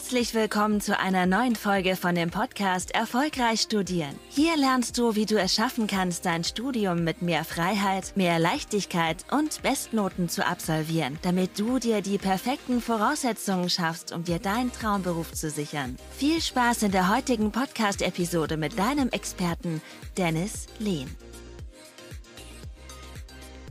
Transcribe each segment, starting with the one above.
Herzlich willkommen zu einer neuen Folge von dem Podcast Erfolgreich Studieren. Hier lernst du, wie du es schaffen kannst, dein Studium mit mehr Freiheit, mehr Leichtigkeit und Bestnoten zu absolvieren, damit du dir die perfekten Voraussetzungen schaffst, um dir deinen Traumberuf zu sichern. Viel Spaß in der heutigen Podcast-Episode mit deinem Experten Dennis Lehn.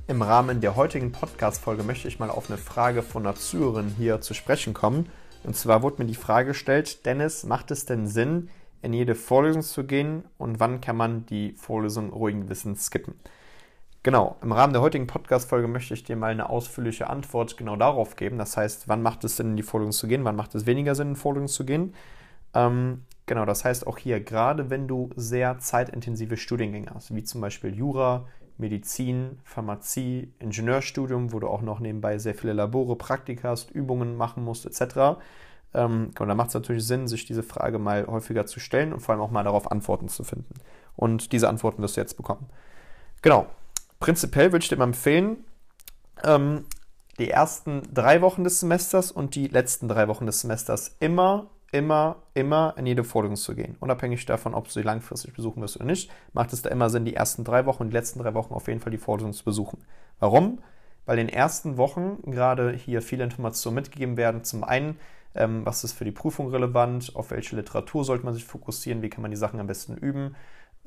Im Rahmen der heutigen Podcast-Folge möchte ich mal auf eine Frage von einer Zuhörerin hier zu sprechen kommen. Und zwar wurde mir die Frage gestellt, Dennis, macht es denn Sinn, in jede Vorlesung zu gehen und wann kann man die Vorlesung ruhigen Gewissens skippen? Genau, im Rahmen der heutigen Podcast-Folge möchte ich dir mal eine ausführliche Antwort genau darauf geben. Das heißt, wann macht es Sinn, in die Vorlesung zu gehen, wann macht es weniger Sinn, in die Vorlesung zu gehen. Ähm, genau, das heißt auch hier, gerade wenn du sehr zeitintensive Studiengänge hast, wie zum Beispiel Jura, Medizin, Pharmazie, Ingenieurstudium, wo du auch noch nebenbei sehr viele Labore, Praktika hast, Übungen machen musst, etc. Ähm, und da macht es natürlich Sinn, sich diese Frage mal häufiger zu stellen und vor allem auch mal darauf Antworten zu finden. Und diese Antworten wirst du jetzt bekommen. Genau. Prinzipiell würde ich dir mal empfehlen, ähm, die ersten drei Wochen des Semesters und die letzten drei Wochen des Semesters immer immer, immer in jede Vorlesung zu gehen. Unabhängig davon, ob du sie langfristig besuchen wirst oder nicht, macht es da immer Sinn, die ersten drei Wochen und die letzten drei Wochen auf jeden Fall die Vorlesung zu besuchen. Warum? Weil in den ersten Wochen gerade hier viele Informationen mitgegeben werden. Zum einen, ähm, was ist für die Prüfung relevant, auf welche Literatur sollte man sich fokussieren, wie kann man die Sachen am besten üben.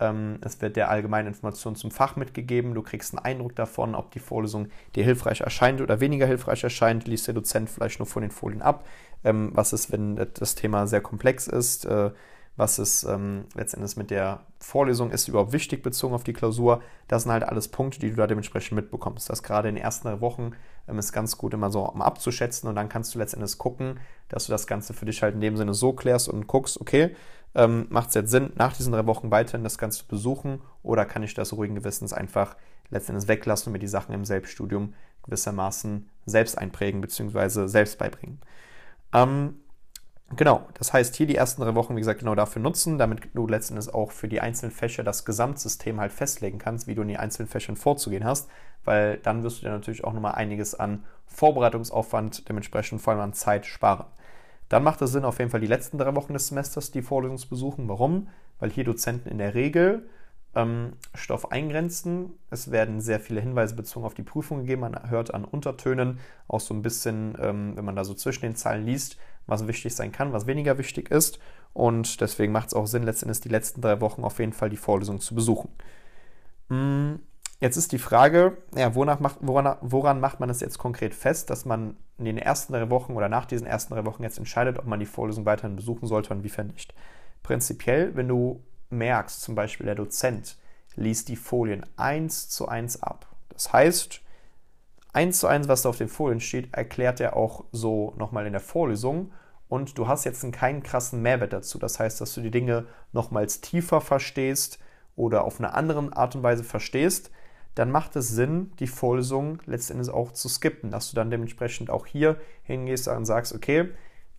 Ähm, es wird der allgemeine Information zum Fach mitgegeben. Du kriegst einen Eindruck davon, ob die Vorlesung dir hilfreich erscheint oder weniger hilfreich erscheint. Liest der Dozent vielleicht nur von den Folien ab. Ähm, was ist, wenn das Thema sehr komplex ist? Äh, was ist ähm, letztendlich mit der Vorlesung ist überhaupt wichtig bezogen auf die Klausur. Das sind halt alles Punkte, die du da dementsprechend mitbekommst. Das gerade in den ersten Wochen ähm, ist ganz gut immer so um abzuschätzen und dann kannst du letztendlich gucken, dass du das Ganze für dich halt in dem Sinne so klärst und guckst, okay, ähm, macht es jetzt Sinn, nach diesen drei Wochen weiterhin das Ganze zu besuchen oder kann ich das ruhigen Gewissens einfach letztendlich weglassen und mir die Sachen im Selbststudium gewissermaßen selbst einprägen bzw. selbst beibringen. Ähm, Genau, das heißt hier die ersten drei Wochen, wie gesagt, genau dafür nutzen, damit du letztendlich auch für die einzelnen Fächer das Gesamtsystem halt festlegen kannst, wie du in die einzelnen Fächern vorzugehen hast, weil dann wirst du dir natürlich auch nochmal einiges an Vorbereitungsaufwand, dementsprechend vor allem an Zeit sparen. Dann macht es Sinn, auf jeden Fall die letzten drei Wochen des Semesters die Vorlesung zu besuchen. Warum? Weil hier Dozenten in der Regel ähm, Stoff eingrenzen. Es werden sehr viele Hinweise bezogen auf die Prüfung gegeben. Man hört an Untertönen auch so ein bisschen, ähm, wenn man da so zwischen den Zeilen liest, was wichtig sein kann, was weniger wichtig ist. Und deswegen macht es auch Sinn, letztendlich die letzten drei Wochen auf jeden Fall die Vorlesung zu besuchen. Mm, Jetzt ist die Frage, ja, macht, woran, woran macht man es jetzt konkret fest, dass man in den ersten drei Wochen oder nach diesen ersten drei Wochen jetzt entscheidet, ob man die Vorlesung weiterhin besuchen sollte und inwiefern nicht. Prinzipiell, wenn du merkst, zum Beispiel der Dozent liest die Folien eins zu eins ab. Das heißt, eins zu eins, was da auf den Folien steht, erklärt er auch so nochmal in der Vorlesung und du hast jetzt keinen krassen Mehrwert dazu. Das heißt, dass du die Dinge nochmals tiefer verstehst oder auf eine andere Art und Weise verstehst, dann macht es Sinn, die Vorlesung letztendlich auch zu skippen, dass du dann dementsprechend auch hier hingehst und sagst, okay,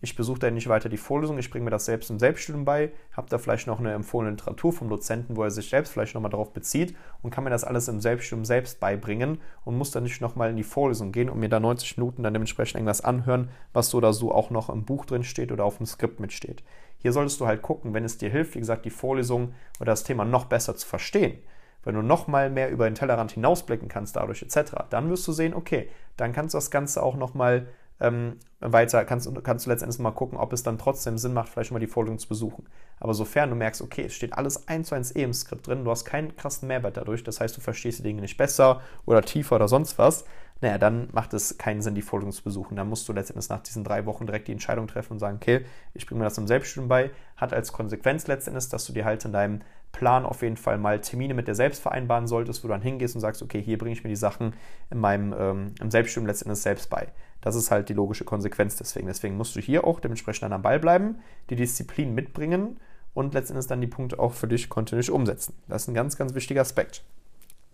ich besuche da nicht weiter die Vorlesung, ich bringe mir das selbst im Selbststudium bei, habe da vielleicht noch eine empfohlene Literatur vom Dozenten, wo er sich selbst vielleicht nochmal darauf bezieht und kann mir das alles im Selbststudium selbst beibringen und muss dann nicht nochmal in die Vorlesung gehen und mir da 90 Minuten dann dementsprechend irgendwas anhören, was so oder so auch noch im Buch drin steht oder auf dem Skript mitsteht. Hier solltest du halt gucken, wenn es dir hilft, wie gesagt, die Vorlesung oder das Thema noch besser zu verstehen wenn du nochmal mehr über den Tellerrand hinausblicken kannst dadurch etc., dann wirst du sehen, okay, dann kannst du das Ganze auch nochmal ähm, weiter, kannst, kannst du letztendlich mal gucken, ob es dann trotzdem Sinn macht, vielleicht mal die Vorlesung zu besuchen. Aber sofern du merkst, okay, es steht alles eins zu eins eh im Skript drin, du hast keinen krassen Mehrwert dadurch, das heißt, du verstehst die Dinge nicht besser oder tiefer oder sonst was, naja, dann macht es keinen Sinn, die Vorlesung zu besuchen. Dann musst du letztendlich nach diesen drei Wochen direkt die Entscheidung treffen und sagen, okay, ich bringe mir das im Selbststudium bei. Hat als Konsequenz letztendlich, dass du dir halt in deinem Plan auf jeden Fall mal Termine mit dir selbst vereinbaren solltest, wo du dann hingehst und sagst, okay, hier bringe ich mir die Sachen in meinem ähm, im Selbststudium letztendlich selbst bei. Das ist halt die logische Konsequenz deswegen. Deswegen musst du hier auch dementsprechend am Ball bleiben, die Disziplin mitbringen und letztendlich dann die Punkte auch für dich kontinuierlich umsetzen. Das ist ein ganz, ganz wichtiger Aspekt.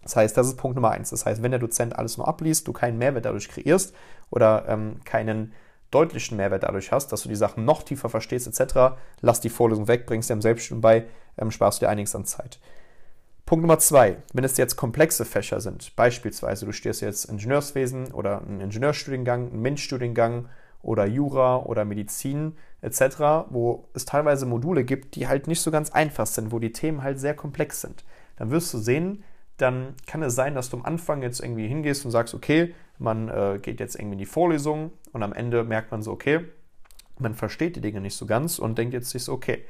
Das heißt, das ist Punkt Nummer eins. Das heißt, wenn der Dozent alles nur abliest, du keinen Mehrwert dadurch kreierst oder ähm, keinen deutlichen Mehrwert dadurch hast, dass du die Sachen noch tiefer verstehst etc., lass die Vorlesung weg, bringst dir im Selbststudium bei, ähm, sparst dir einiges an Zeit. Punkt Nummer zwei, wenn es jetzt komplexe Fächer sind, beispielsweise du stehst jetzt Ingenieurswesen oder einen Ingenieurstudiengang, einen MINT-Studiengang oder Jura oder Medizin etc., wo es teilweise Module gibt, die halt nicht so ganz einfach sind, wo die Themen halt sehr komplex sind. Dann wirst du sehen, dann kann es sein, dass du am Anfang jetzt irgendwie hingehst und sagst, okay, man äh, geht jetzt irgendwie in die Vorlesung und am Ende merkt man so, okay, man versteht die Dinge nicht so ganz und denkt jetzt sich so, okay,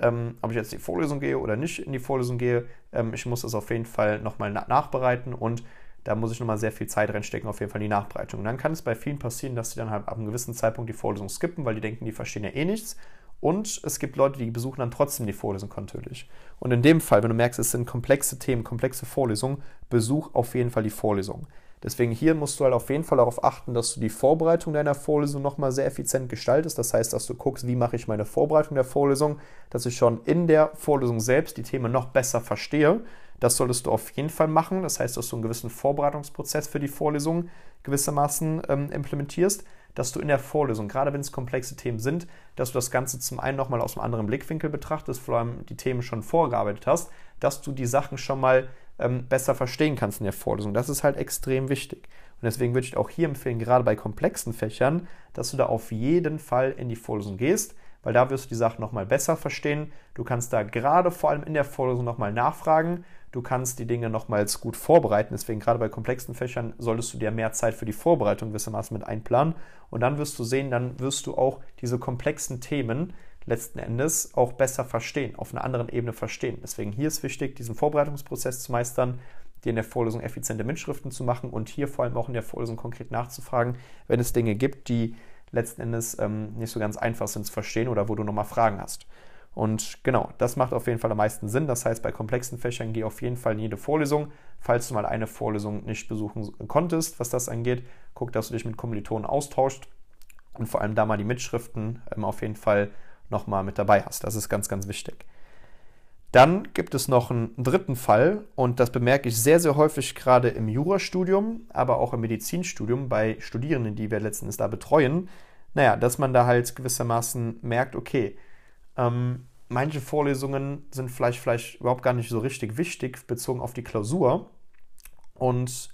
ähm, ob ich jetzt in die Vorlesung gehe oder nicht in die Vorlesung gehe, ähm, ich muss das auf jeden Fall nochmal na nachbereiten und da muss ich nochmal sehr viel Zeit reinstecken, auf jeden Fall in die Nachbereitung. Und dann kann es bei vielen passieren, dass sie dann halt ab einem gewissen Zeitpunkt die Vorlesung skippen, weil die denken, die verstehen ja eh nichts. Und es gibt Leute, die besuchen dann trotzdem die Vorlesung kontinuierlich. Und in dem Fall, wenn du merkst, es sind komplexe Themen, komplexe Vorlesungen, besuch auf jeden Fall die Vorlesung. Deswegen hier musst du halt auf jeden Fall darauf achten, dass du die Vorbereitung deiner Vorlesung nochmal sehr effizient gestaltest. Das heißt, dass du guckst, wie mache ich meine Vorbereitung der Vorlesung, dass ich schon in der Vorlesung selbst die Themen noch besser verstehe. Das solltest du auf jeden Fall machen. Das heißt, dass du einen gewissen Vorbereitungsprozess für die Vorlesung gewissermaßen ähm, implementierst, dass du in der Vorlesung, gerade wenn es komplexe Themen sind, dass du das Ganze zum einen nochmal aus einem anderen Blickwinkel betrachtest, vor allem die Themen schon vorgearbeitet hast, dass du die Sachen schon mal ähm, besser verstehen kannst in der Vorlesung. Das ist halt extrem wichtig. Und deswegen würde ich auch hier empfehlen, gerade bei komplexen Fächern, dass du da auf jeden Fall in die Vorlesung gehst, weil da wirst du die Sachen nochmal besser verstehen. Du kannst da gerade vor allem in der Vorlesung nochmal nachfragen. Du kannst die Dinge nochmals gut vorbereiten. Deswegen gerade bei komplexen Fächern solltest du dir mehr Zeit für die Vorbereitung gewissermaßen mit einplanen. Und dann wirst du sehen, dann wirst du auch diese komplexen Themen letzten Endes auch besser verstehen, auf einer anderen Ebene verstehen. Deswegen hier ist wichtig, diesen Vorbereitungsprozess zu meistern, dir in der Vorlesung effiziente Mitschriften zu machen und hier vor allem auch in der Vorlesung konkret nachzufragen, wenn es Dinge gibt, die letzten Endes ähm, nicht so ganz einfach sind zu verstehen oder wo du nochmal Fragen hast. Und genau, das macht auf jeden Fall am meisten Sinn. Das heißt, bei komplexen Fächern geh auf jeden Fall in jede Vorlesung. Falls du mal eine Vorlesung nicht besuchen konntest, was das angeht, guck, dass du dich mit Kommilitonen austauscht und vor allem da mal die Mitschriften ähm, auf jeden Fall nochmal mit dabei hast. Das ist ganz, ganz wichtig. Dann gibt es noch einen dritten Fall und das bemerke ich sehr, sehr häufig gerade im Jurastudium, aber auch im Medizinstudium bei Studierenden, die wir letztens da betreuen. Naja, dass man da halt gewissermaßen merkt, okay, ähm, manche Vorlesungen sind vielleicht, vielleicht überhaupt gar nicht so richtig wichtig bezogen auf die Klausur und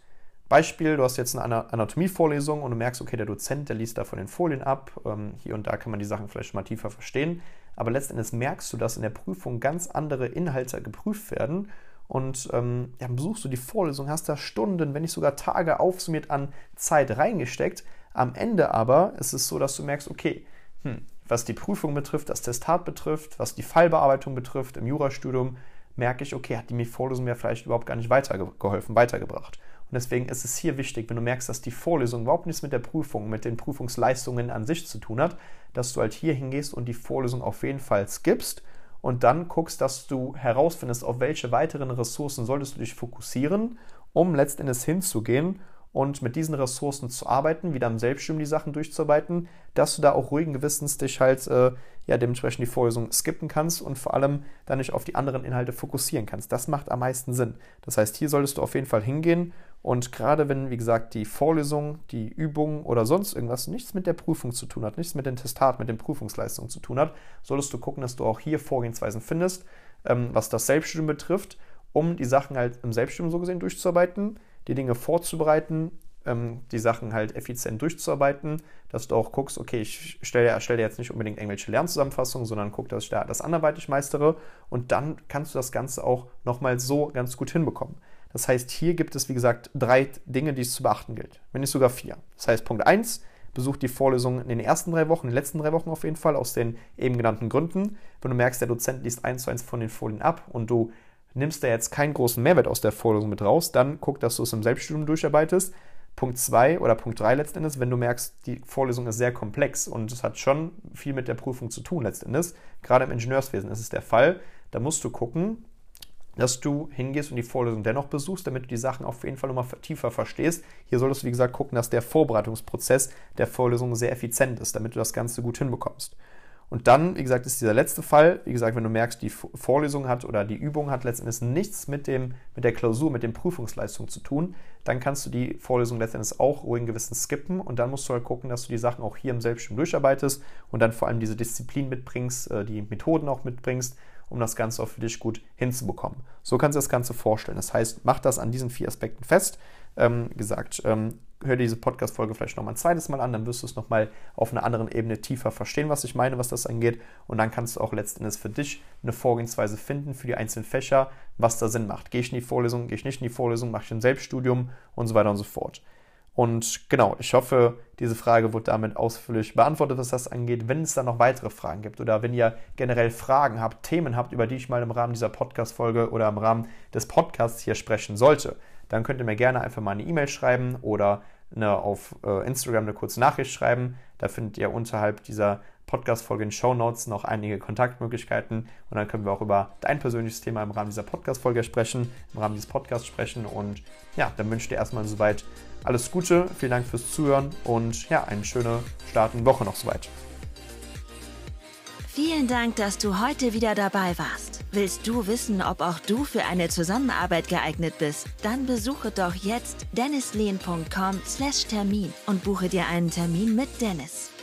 Beispiel, du hast jetzt eine Anatomievorlesung und du merkst, okay, der Dozent, der liest da von den Folien ab. Ähm, hier und da kann man die Sachen vielleicht mal tiefer verstehen. Aber letztendlich merkst du, dass in der Prüfung ganz andere Inhalte geprüft werden. Und ähm, ja, besuchst du die Vorlesung, hast da Stunden, wenn nicht sogar Tage aufsummiert an Zeit reingesteckt. Am Ende aber ist es so, dass du merkst, okay, hm, was die Prüfung betrifft, das Testat betrifft, was die Fallbearbeitung betrifft im Jurastudium, merke ich, okay, hat die Vorlesung mir vielleicht überhaupt gar nicht weitergeholfen, weitergebracht. Und deswegen ist es hier wichtig, wenn du merkst, dass die Vorlesung überhaupt nichts mit der Prüfung, mit den Prüfungsleistungen an sich zu tun hat, dass du halt hier hingehst und die Vorlesung auf jeden Fall skippst und dann guckst, dass du herausfindest, auf welche weiteren Ressourcen solltest du dich fokussieren, um letztendlich hinzugehen und mit diesen Ressourcen zu arbeiten, wieder im Selbststudium die Sachen durchzuarbeiten, dass du da auch ruhigen Gewissens dich halt äh, ja dementsprechend die Vorlesung skippen kannst und vor allem dann nicht auf die anderen Inhalte fokussieren kannst. Das macht am meisten Sinn. Das heißt, hier solltest du auf jeden Fall hingehen und gerade wenn, wie gesagt, die Vorlesung, die Übung oder sonst irgendwas nichts mit der Prüfung zu tun hat, nichts mit dem Testat, mit den Prüfungsleistungen zu tun hat, solltest du gucken, dass du auch hier Vorgehensweisen findest, ähm, was das Selbststudium betrifft, um die Sachen halt im Selbststudium so gesehen durchzuarbeiten die Dinge vorzubereiten, ähm, die Sachen halt effizient durchzuarbeiten, dass du auch guckst, okay, ich stelle, erstelle jetzt nicht unbedingt irgendwelche Lernzusammenfassungen, sondern guck, dass ich da das anderweitig meistere und dann kannst du das Ganze auch nochmal so ganz gut hinbekommen. Das heißt, hier gibt es, wie gesagt, drei Dinge, die es zu beachten gilt, wenn nicht sogar vier. Das heißt, Punkt 1, besuch die Vorlesung in den ersten drei Wochen, in den letzten drei Wochen auf jeden Fall, aus den eben genannten Gründen. Wenn du merkst, der Dozent liest eins zu eins von den Folien ab und du nimmst da jetzt keinen großen Mehrwert aus der Vorlesung mit raus, dann guck, dass du es im Selbststudium durcharbeitest. Punkt 2 oder Punkt 3 letztendlich, wenn du merkst, die Vorlesung ist sehr komplex und es hat schon viel mit der Prüfung zu tun letztendlich. Gerade im Ingenieurswesen ist es der Fall. Da musst du gucken, dass du hingehst und die Vorlesung dennoch besuchst, damit du die Sachen auf jeden Fall nochmal tiefer verstehst. Hier solltest du, wie gesagt, gucken, dass der Vorbereitungsprozess der Vorlesung sehr effizient ist, damit du das Ganze gut hinbekommst. Und dann, wie gesagt, ist dieser letzte Fall, wie gesagt, wenn du merkst, die Vorlesung hat oder die Übung hat letztendlich nichts mit, dem, mit der Klausur, mit den Prüfungsleistungen zu tun, dann kannst du die Vorlesung letztendlich auch ruhigen Gewissen skippen und dann musst du halt gucken, dass du die Sachen auch hier im Selbststudium durcharbeitest und dann vor allem diese Disziplin mitbringst, äh, die Methoden auch mitbringst, um das Ganze auch für dich gut hinzubekommen. So kannst du das Ganze vorstellen. Das heißt, mach das an diesen vier Aspekten fest. Ähm, gesagt, ähm, hör diese Podcast-Folge vielleicht nochmal ein zweites Mal an, dann wirst du es nochmal auf einer anderen Ebene tiefer verstehen, was ich meine, was das angeht. Und dann kannst du auch letztendlich für dich eine Vorgehensweise finden für die einzelnen Fächer, was da Sinn macht. Gehe ich in die Vorlesung, gehe ich nicht in die Vorlesung, mache ich ein Selbststudium und so weiter und so fort. Und genau, ich hoffe, diese Frage wird damit ausführlich beantwortet, was das angeht. Wenn es da noch weitere Fragen gibt oder wenn ihr generell Fragen habt, Themen habt, über die ich mal im Rahmen dieser Podcast-Folge oder im Rahmen des Podcasts hier sprechen sollte, dann könnt ihr mir gerne einfach mal eine E-Mail schreiben oder eine, auf äh, Instagram eine kurze Nachricht schreiben. Da findet ihr unterhalb dieser Podcast-Folge in Show Notes noch einige Kontaktmöglichkeiten und dann können wir auch über dein persönliches Thema im Rahmen dieser Podcast-Folge sprechen, im Rahmen dieses Podcasts sprechen und ja, dann wünsche ich dir erstmal soweit alles Gute, vielen Dank fürs Zuhören und ja, eine schöne Start in Woche noch soweit. Vielen Dank, dass du heute wieder dabei warst. Willst du wissen, ob auch du für eine Zusammenarbeit geeignet bist? Dann besuche doch jetzt dennislehn.com/termin und buche dir einen Termin mit Dennis.